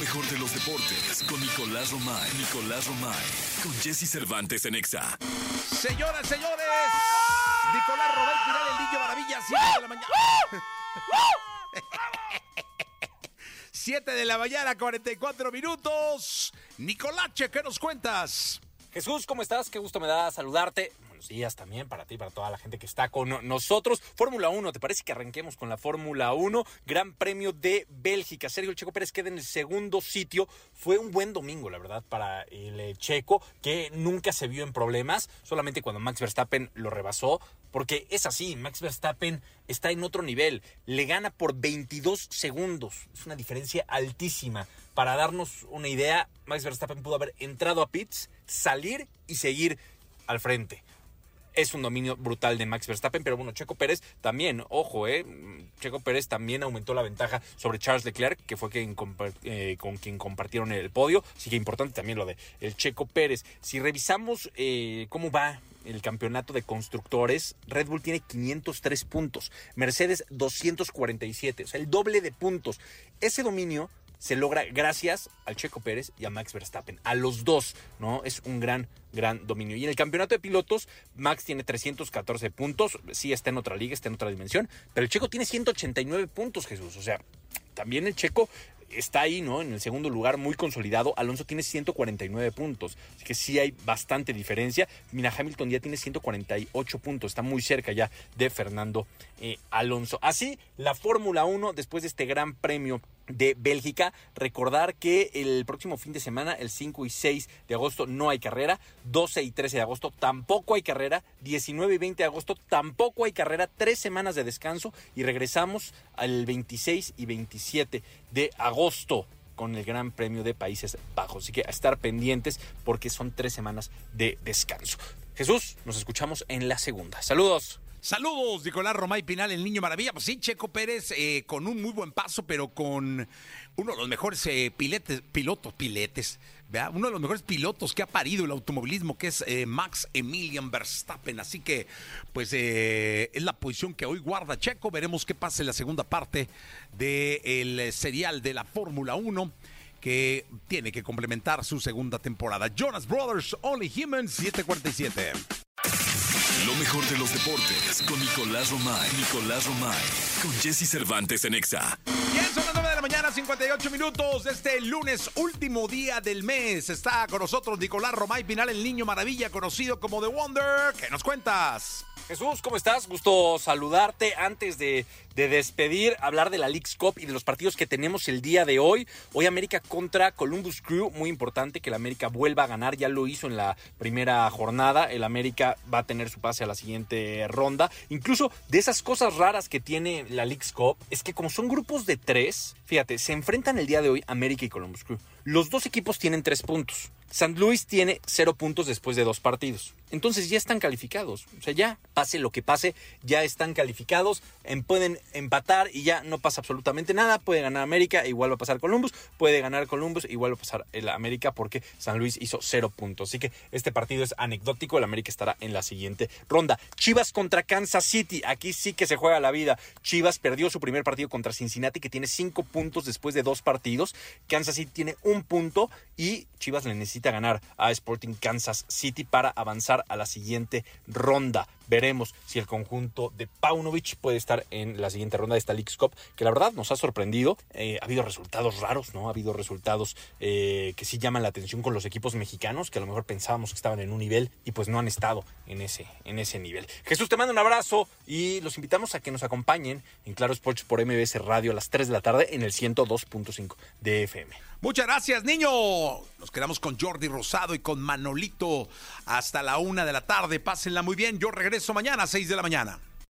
mejor de los deportes con Nicolás Romay. Nicolás Romay. Con Jesse Cervantes en Exa. Señoras, señores. Nicolás Romay Piral, el niño maravilla, 7 de la mañana. 7 de la mañana, 44 minutos. Nicolache, ¿qué nos cuentas? Jesús, ¿cómo estás? Qué gusto me da saludarte. Días también para ti, para toda la gente que está con nosotros. Fórmula 1, ¿te parece que arranquemos con la Fórmula 1? Gran Premio de Bélgica. Sergio El Checo Pérez queda en el segundo sitio. Fue un buen domingo, la verdad, para el Checo, que nunca se vio en problemas, solamente cuando Max Verstappen lo rebasó. Porque es así, Max Verstappen está en otro nivel. Le gana por 22 segundos. Es una diferencia altísima. Para darnos una idea, Max Verstappen pudo haber entrado a pits, salir y seguir al frente. Es un dominio brutal de Max Verstappen, pero bueno, Checo Pérez también, ojo, eh, Checo Pérez también aumentó la ventaja sobre Charles Leclerc, que fue quien eh, con quien compartieron el podio. Así que importante también lo de el Checo Pérez. Si revisamos eh, cómo va el campeonato de constructores, Red Bull tiene 503 puntos, Mercedes 247, o sea, el doble de puntos. Ese dominio se logra gracias al Checo Pérez y a Max Verstappen. A los dos, ¿no? Es un gran, gran dominio. Y en el campeonato de pilotos, Max tiene 314 puntos. Sí, está en otra liga, está en otra dimensión. Pero el Checo tiene 189 puntos, Jesús. O sea, también el Checo está ahí, ¿no? En el segundo lugar, muy consolidado. Alonso tiene 149 puntos. Así que sí hay bastante diferencia. Mira, Hamilton ya tiene 148 puntos. Está muy cerca ya de Fernando eh, Alonso. Así, la Fórmula 1, después de este gran premio de Bélgica. Recordar que el próximo fin de semana, el 5 y 6 de agosto, no hay carrera. 12 y 13 de agosto tampoco hay carrera. 19 y 20 de agosto tampoco hay carrera. Tres semanas de descanso y regresamos al 26 y 27 de agosto con el Gran Premio de Países Bajos. Así que a estar pendientes porque son tres semanas de descanso. Jesús, nos escuchamos en la segunda. Saludos. Saludos, Nicolás Romay Pinal, el niño maravilla. Pues sí, Checo Pérez eh, con un muy buen paso, pero con uno de los mejores eh, pilotos, piletes, ¿verdad? uno de los mejores pilotos que ha parido el automovilismo, que es eh, Max Emilian Verstappen. Así que, pues, es la posición que hoy guarda Checo. Veremos qué pasa en la segunda parte del serial de la Fórmula 1 que tiene que complementar su segunda temporada. Jonas Brothers, Only Humans, 747. Lo mejor de los deportes con Nicolás Romay. Nicolás Romay. Con Jesse Cervantes en Exa. Bien, son las 9 de la mañana, 58 minutos este lunes, último día del mes. Está con nosotros Nicolás Romay Pinal, el niño maravilla, conocido como The Wonder. ¿Qué nos cuentas? Jesús, ¿cómo estás? Gusto saludarte. Antes de, de, despedir, hablar de la League's Cup y de los partidos que tenemos el día de hoy. Hoy América contra Columbus Crew. Muy importante que el América vuelva a ganar. Ya lo hizo en la primera jornada. El América va a tener su pase a la siguiente ronda. Incluso de esas cosas raras que tiene la League's Cup es que como son grupos de tres, fíjate, se enfrentan el día de hoy América y Columbus Crew. Los dos equipos tienen tres puntos. St. Louis tiene cero puntos después de dos partidos. Entonces ya están calificados. O sea, ya pase lo que pase, ya están calificados. En, pueden empatar y ya no pasa absolutamente nada. Puede ganar América, igual va a pasar Columbus. Puede ganar Columbus, igual va a pasar el América porque San Luis hizo cero puntos. Así que este partido es anecdótico. El América estará en la siguiente ronda. Chivas contra Kansas City. Aquí sí que se juega la vida. Chivas perdió su primer partido contra Cincinnati, que tiene cinco puntos después de dos partidos. Kansas City tiene un punto y Chivas le necesita ganar a Sporting Kansas City para avanzar a la siguiente ronda. Veremos si el conjunto de Paunovic puede estar en la siguiente ronda de esta League's Cup, que la verdad nos ha sorprendido. Eh, ha habido resultados raros, ¿no? Ha habido resultados eh, que sí llaman la atención con los equipos mexicanos, que a lo mejor pensábamos que estaban en un nivel y pues no han estado en ese, en ese nivel. Jesús, te mando un abrazo y los invitamos a que nos acompañen en Claro Sports por MBS Radio a las 3 de la tarde en el 102.5 de FM. Muchas gracias, niño. Nos quedamos con Jordi Rosado y con Manolito hasta la una de la tarde. Pásenla muy bien. Yo regreso mañana a 6 de la mañana.